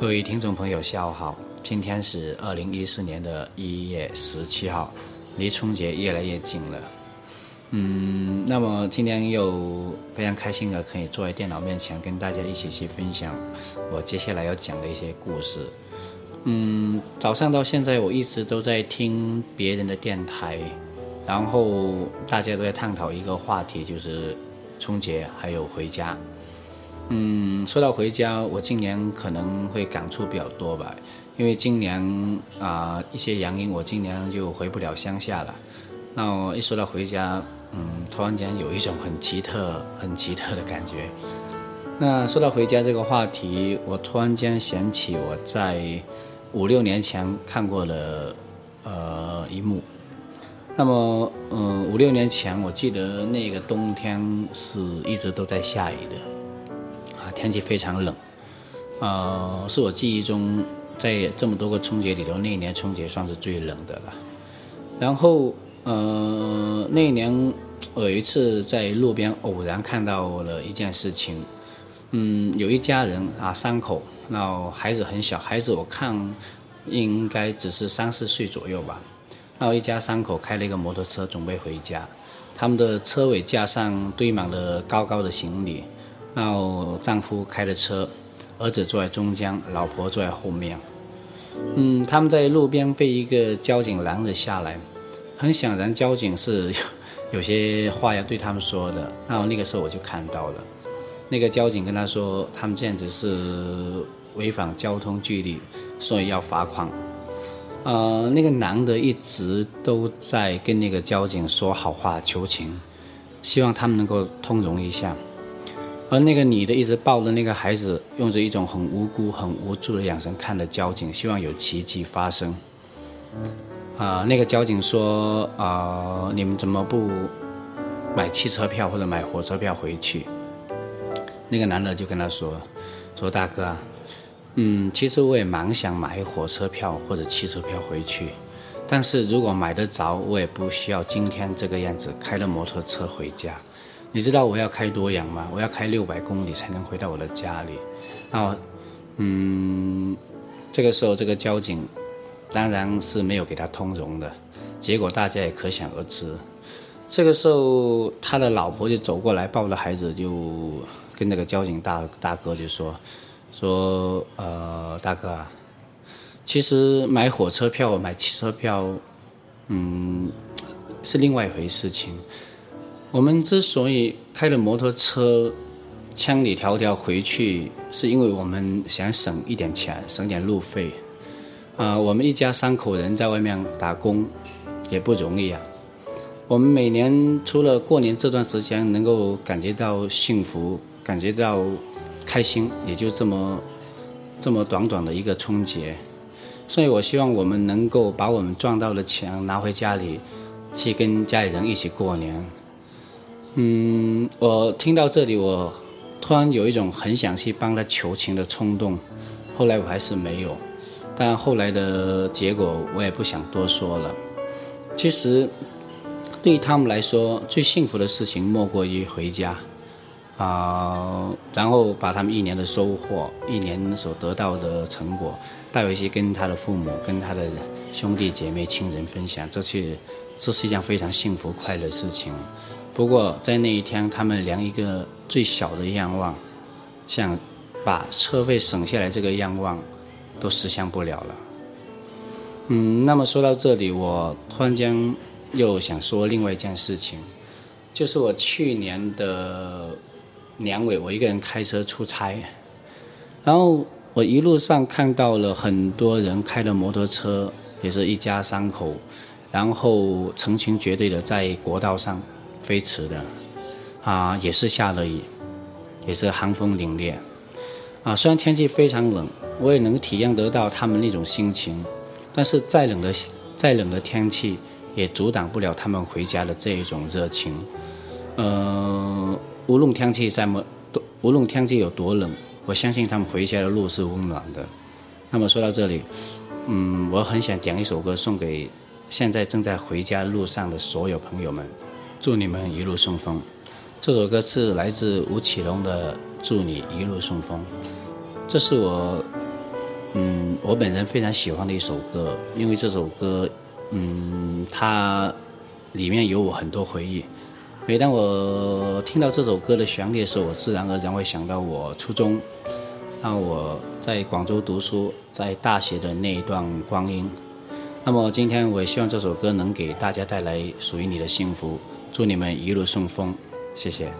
各位听众朋友，下午好！今天是二零一四年的一月十七号，离春节越来越近了。嗯，那么今天又非常开心的可以坐在电脑面前跟大家一起去分享我接下来要讲的一些故事。嗯，早上到现在我一直都在听别人的电台，然后大家都在探讨一个话题，就是春节还有回家。嗯，说到回家，我今年可能会感触比较多吧，因为今年啊一些原因，我今年就回不了乡下了。那我一说到回家，嗯，突然间有一种很奇特、很奇特的感觉。那说到回家这个话题，我突然间想起我在五六年前看过的呃一幕。那么，嗯，五六年前，我记得那个冬天是一直都在下雨的。天气非常冷，呃，是我记忆中在这么多个春节里头，那一年春节算是最冷的了。然后，呃，那一年我有一次在路边偶然看到了一件事情，嗯，有一家人啊，三口，然后孩子很小，孩子我看应该只是三四岁左右吧。然后一家三口开了一个摩托车准备回家，他们的车尾架上堆满了高高的行李。然后丈夫开的车，儿子坐在中间，老婆坐在后面。嗯，他们在路边被一个交警拦了下来。很显然，交警是有些话要对他们说的。然后那个时候我就看到了，那个交警跟他说，他们这样子是违反交通纪律，所以要罚款。呃，那个男的一直都在跟那个交警说好话求情，希望他们能够通融一下。而那个女的一直抱着那个孩子，用着一种很无辜、很无助的眼神看着交警，希望有奇迹发生。啊，那个交警说：“啊，你们怎么不买汽车票或者买火车票回去？”那个男的就跟他说：“说大哥，嗯，其实我也蛮想买火车票或者汽车票回去，但是如果买得着，我也不需要今天这个样子开了摩托车回家。”你知道我要开多远吗？我要开六百公里才能回到我的家里。然后，嗯，这个时候这个交警当然是没有给他通融的，结果大家也可想而知。这个时候他的老婆就走过来抱着孩子，就跟那个交警大大哥就说：“说呃，大哥啊，其实买火车票、买汽车票，嗯，是另外一回事情。”我们之所以开着摩托车，千里迢迢回去，是因为我们想省一点钱，省点路费。啊，我们一家三口人在外面打工，也不容易啊。我们每年除了过年这段时间能够感觉到幸福，感觉到开心，也就这么这么短短的一个春节。所以我希望我们能够把我们赚到的钱拿回家里，去跟家里人一起过年。嗯，我听到这里，我突然有一种很想去帮他求情的冲动。后来我还是没有，但后来的结果我也不想多说了。其实，对于他们来说，最幸福的事情莫过于回家，啊，然后把他们一年的收获、一年所得到的成果带回去，跟他的父母、跟他的兄弟姐妹、亲人分享，这是这是一件非常幸福快乐的事情。不过在那一天，他们连一个最小的愿望，想把车费省下来这个愿望，都实现不了了。嗯，那么说到这里，我突然间又想说另外一件事情，就是我去年的年尾，我一个人开车出差，然后我一路上看到了很多人开的摩托车，也是一家三口，然后成群结队的在国道上。飞驰的，啊，也是下了雨，也是寒风凛冽，啊，虽然天气非常冷，我也能体验得到他们那种心情，但是再冷的再冷的天气，也阻挡不了他们回家的这一种热情。呃，无论天气再么多，无论天气有多冷，我相信他们回家的路是温暖的。那么说到这里，嗯，我很想点一首歌送给现在正在回家路上的所有朋友们。祝你们一路顺风。这首歌是来自吴奇隆的《祝你一路顺风》，这是我嗯，我本人非常喜欢的一首歌，因为这首歌，嗯，它里面有我很多回忆。每当我听到这首歌的旋律的时候，我自然而然会想到我初中，让我在广州读书，在大学的那一段光阴。那么今天我也希望这首歌能给大家带来属于你的幸福，祝你们一路顺风，谢谢。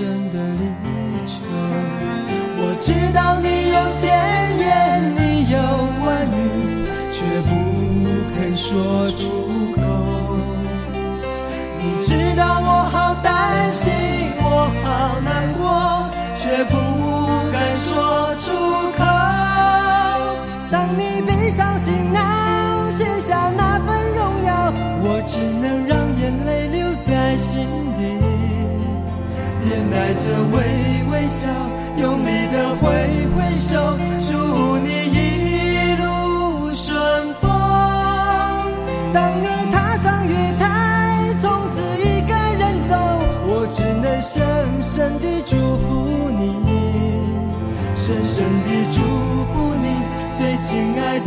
见的脸。面带着微微笑用力的挥挥手祝你一路顺风当你踏上月台从此一个人走我只能深深地祝福你深深地祝福你最亲爱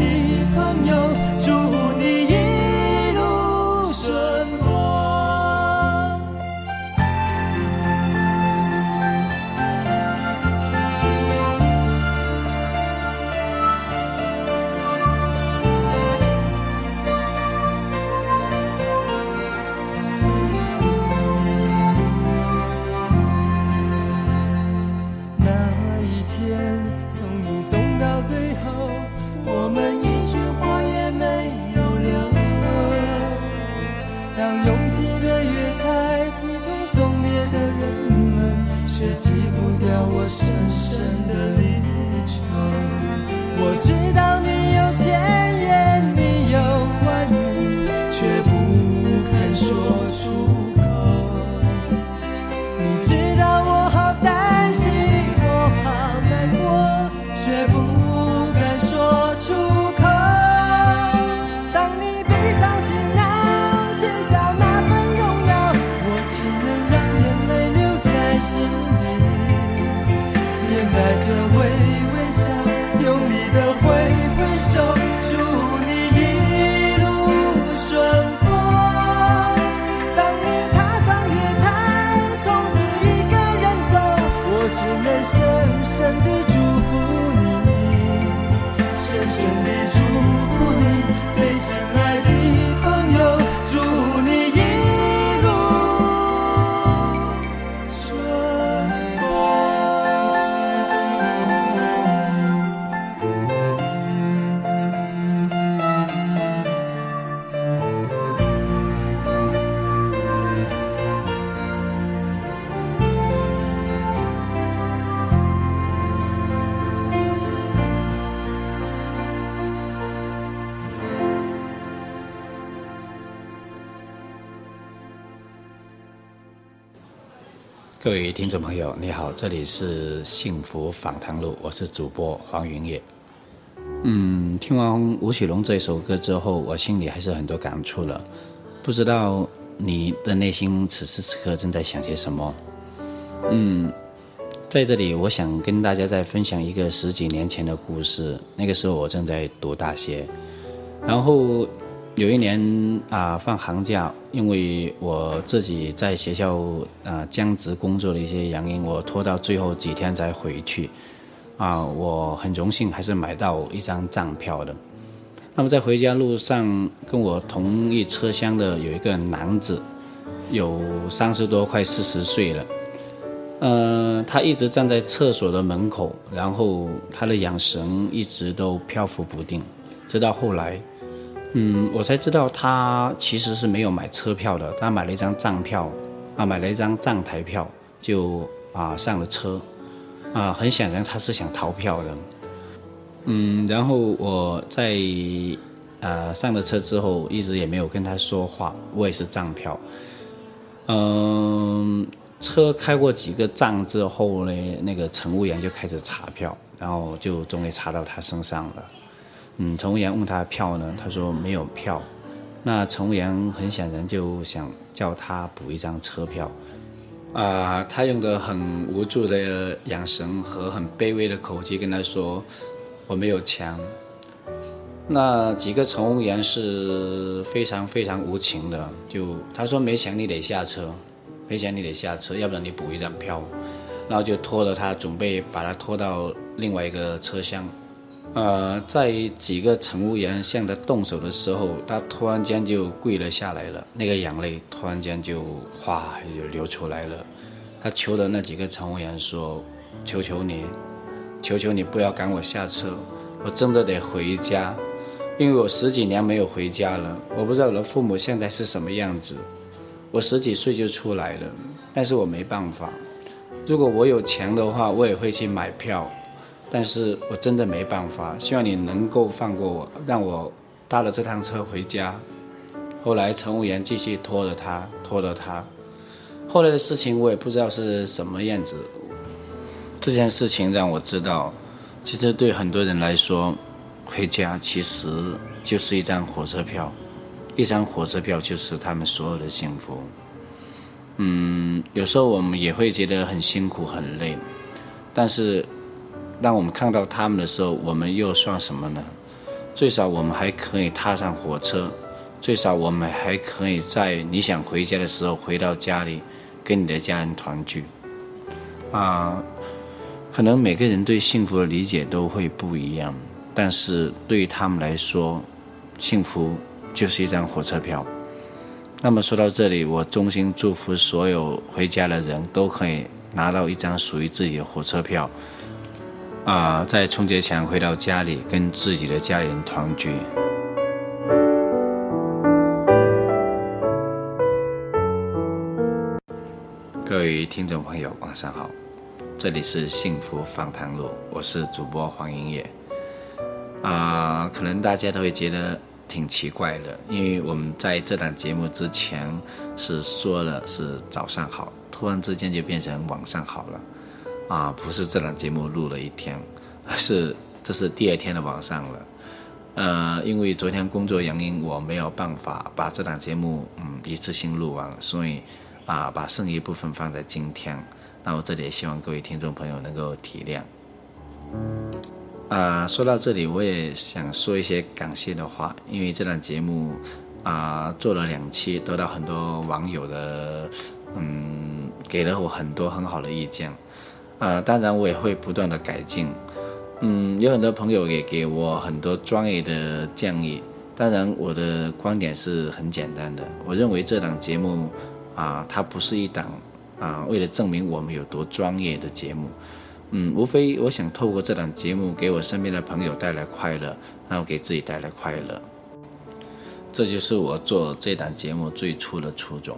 各位听众朋友，你好，这里是幸福访谈录，我是主播黄云野。嗯，听完吴奇隆这首歌之后，我心里还是很多感触的。不知道你的内心此时此刻正在想些什么？嗯，在这里，我想跟大家再分享一个十几年前的故事。那个时候我正在读大学，然后有一年啊放寒假，因为我自己在学校啊兼职工作的一些原因，我拖到最后几天才回去。啊，我很荣幸还是买到一张站票的。那么在回家路上，跟我同一车厢的有一个男子，有三十多快四十岁了。嗯，他一直站在厕所的门口，然后他的眼神一直都漂浮不定，直到后来，嗯，我才知道他其实是没有买车票的，他买了一张站票，啊，买了一张站台票，就啊上了车，啊，很显然他是想逃票的。嗯，然后我在呃上了车之后，一直也没有跟他说话，我也是站票。嗯，车开过几个站之后呢，那个乘务员就开始查票，然后就终于查到他身上了。嗯，乘务员问他票呢，他说没有票。那乘务员很显然就想叫他补一张车票。啊，他用的很无助的眼神和很卑微的口气跟他说。我没有钱，那几个乘务员是非常非常无情的，就他说没钱你得下车，没钱你得下车，要不然你补一张票，然后就拖着他准备把他拖到另外一个车厢，呃，在几个乘务员向他动手的时候，他突然间就跪了下来了，那个眼泪突然间就哗就流出来了，他求的那几个乘务员说：“求求你。”求求你不要赶我下车，我真的得回家，因为我十几年没有回家了。我不知道我的父母现在是什么样子。我十几岁就出来了，但是我没办法。如果我有钱的话，我也会去买票，但是我真的没办法。希望你能够放过我，让我搭了这趟车回家。后来乘务员继续拖着他，拖着他。后来的事情我也不知道是什么样子。这件事情让我知道，其实对很多人来说，回家其实就是一张火车票，一张火车票就是他们所有的幸福。嗯，有时候我们也会觉得很辛苦、很累，但是当我们看到他们的时候，我们又算什么呢？最少我们还可以踏上火车，最少我们还可以在你想回家的时候回到家里，跟你的家人团聚。啊。可能每个人对幸福的理解都会不一样，但是对于他们来说，幸福就是一张火车票。那么说到这里，我衷心祝福所有回家的人都可以拿到一张属于自己的火车票，啊，在春节前回到家里跟自己的家人团聚。各位听众朋友，晚上好。这里是幸福访谈录，我是主播黄英业。啊，可能大家都会觉得挺奇怪的，因为我们在这档节目之前是说了是早上好，突然之间就变成晚上好了。啊，不是这档节目录了一天，而是这是第二天的晚上了。呃，因为昨天工作原因，我没有办法把这档节目嗯一次性录完，所以啊，把剩余部分放在今天。那我这里也希望各位听众朋友能够体谅。啊，说到这里，我也想说一些感谢的话，因为这档节目啊做了两期，得到很多网友的嗯给了我很多很好的意见。啊，当然我也会不断的改进。嗯，有很多朋友也给我很多专业的建议。当然，我的观点是很简单的，我认为这档节目啊，它不是一档。啊，为了证明我们有多专业的节目，嗯，无非我想透过这档节目给我身边的朋友带来快乐，然后给自己带来快乐，这就是我做这档节目最初的初衷。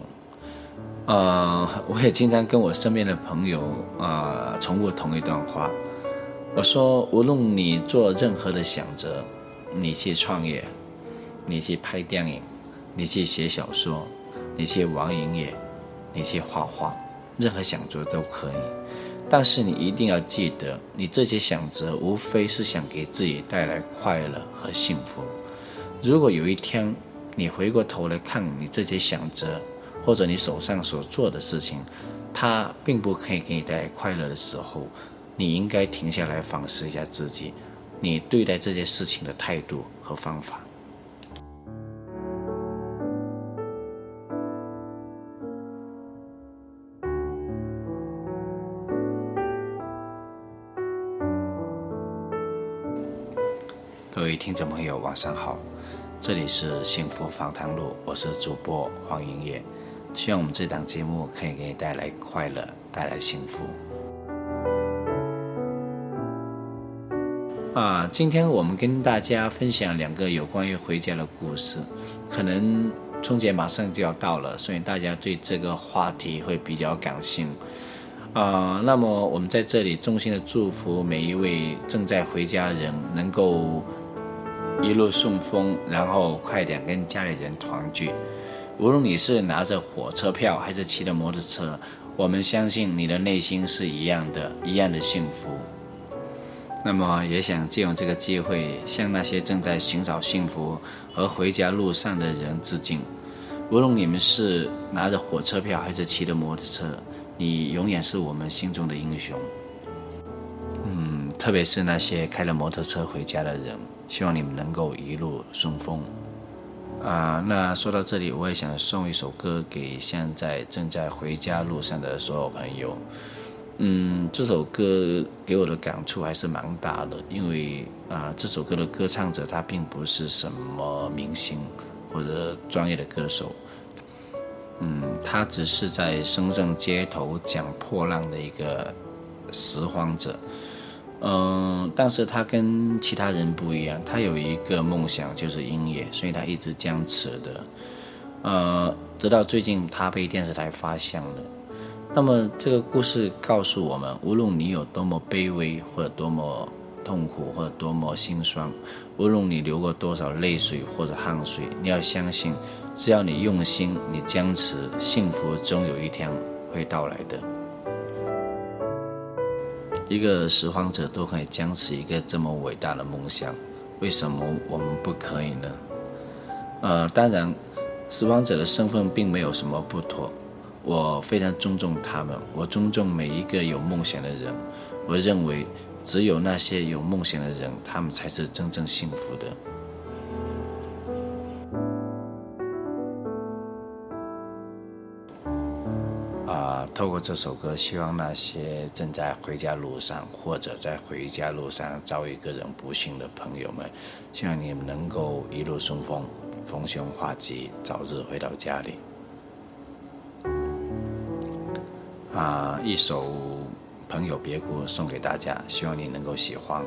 呃，我也经常跟我身边的朋友啊重复同一段话，我说，无论你做任何的选择，你去创业，你去拍电影，你去写小说，你去玩音乐，你去画画。任何想做都可以，但是你一定要记得，你这些想择无非是想给自己带来快乐和幸福。如果有一天你回过头来看你这些想择，或者你手上所做的事情，它并不可以给你带来快乐的时候，你应该停下来反思一下自己，你对待这件事情的态度和方法。各位听众朋友，晚上好，这里是幸福访谈录，我是主播黄莹莹。希望我们这档节目可以给你带来快乐，带来幸福。啊，今天我们跟大家分享两个有关于回家的故事。可能春节马上就要到了，所以大家对这个话题会比较感兴趣。啊，那么我们在这里衷心的祝福每一位正在回家人能够一路顺风，然后快点跟家里人团聚。无论你是拿着火车票还是骑着摩托车，我们相信你的内心是一样的，一样的幸福。那么也想借用这个机会，向那些正在寻找幸福和回家路上的人致敬。无论你们是拿着火车票还是骑着摩托车，你永远是我们心中的英雄。嗯，特别是那些开了摩托车回家的人，希望你们能够一路顺风。啊，那说到这里，我也想送一首歌给现在正在回家路上的所有朋友。嗯，这首歌给我的感触还是蛮大的，因为啊，这首歌的歌唱者他并不是什么明星或者专业的歌手，嗯，他只是在深圳街头讲破烂的一个拾荒者，嗯，但是他跟其他人不一样，他有一个梦想就是音乐，所以他一直坚持的，呃，直到最近他被电视台发现了。那么这个故事告诉我们，无论你有多么卑微，或者多么痛苦，或者多么心酸，无论你流过多少泪水或者汗水，你要相信，只要你用心，你坚持，幸福终有一天会到来的。一个拾荒者都可以坚持一个这么伟大的梦想，为什么我们不可以呢？呃，当然，拾荒者的身份并没有什么不妥。我非常尊重他们，我尊重每一个有梦想的人。我认为，只有那些有梦想的人，他们才是真正幸福的。透过这首歌，希望那些正在回家路上或者在回家路上遭遇个人不幸的朋友们，希望你们能够一路顺风，逢凶化吉，早日回到家里。啊，一首《朋友别哭》送给大家，希望你能够喜欢。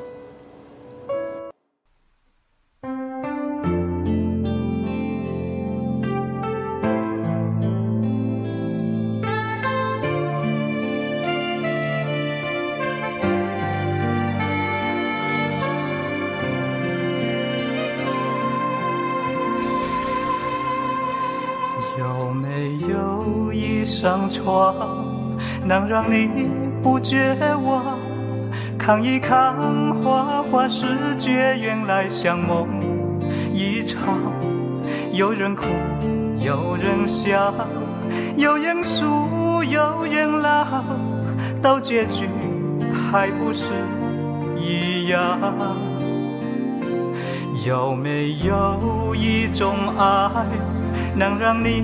让你不绝望，看一看花花世界，原来像梦一场。有人哭，有人笑，有人输，有人老，到结局还不是一样？有没有一种爱，能让你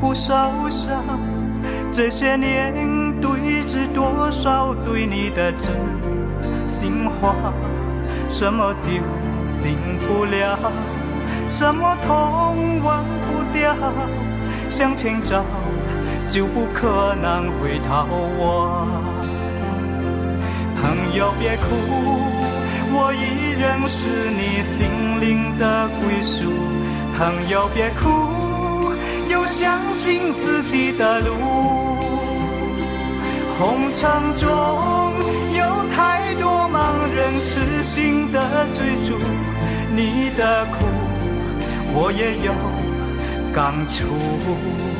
不受伤？这些年。对峙多少对你的真心话？什么酒醒不了，什么痛忘不掉？向前走就不可能回头望。朋友别哭，我依然是你心灵的归宿。朋友别哭，要相信自己的路。红尘中有太多盲人痴心的追逐，你的苦我也有感触。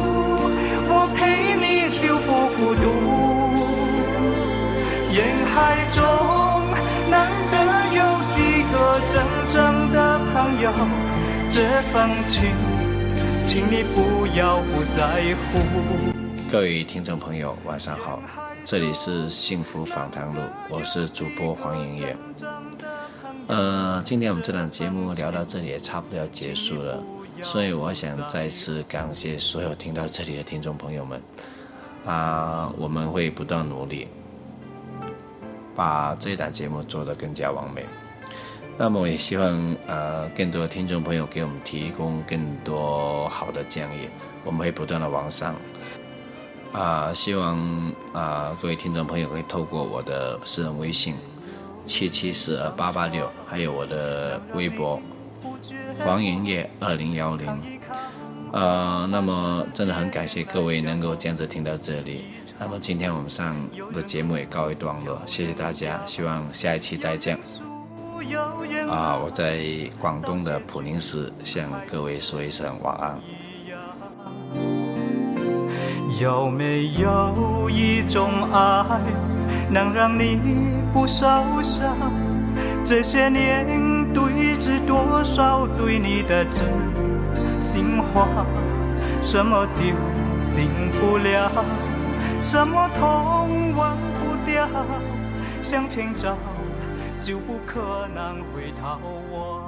陪你就不孤独。人海中难得有几个真正的朋友，这份情，请你不要不在乎。各位听众朋友，晚上好，这里是幸福访谈录，我是主播黄莹莹。呃，今天我们这档节目聊到这里也差不多要结束了，所以我想再次感谢所有听到这里的听众朋友们。啊，我们会不断努力，把这一档节目做得更加完美。那么，我也希望呃，更多的听众朋友给我们提供更多好的建议，我们会不断的完善。啊，希望啊，各位听众朋友可以透过我的私人微信七七四二八八六，还有我的微博黄营业二零幺零。呃，那么真的很感谢各位能够坚持听到这里。那么今天我们上的节目也告一段落，谢谢大家，希望下一期再见。啊，我在广东的普宁市向各位说一声晚安。有没有一种爱，能让你不受伤？这些年堆积多少对你的真。心话，什么酒醒不了，什么痛忘不掉，向前走就不可能回头望。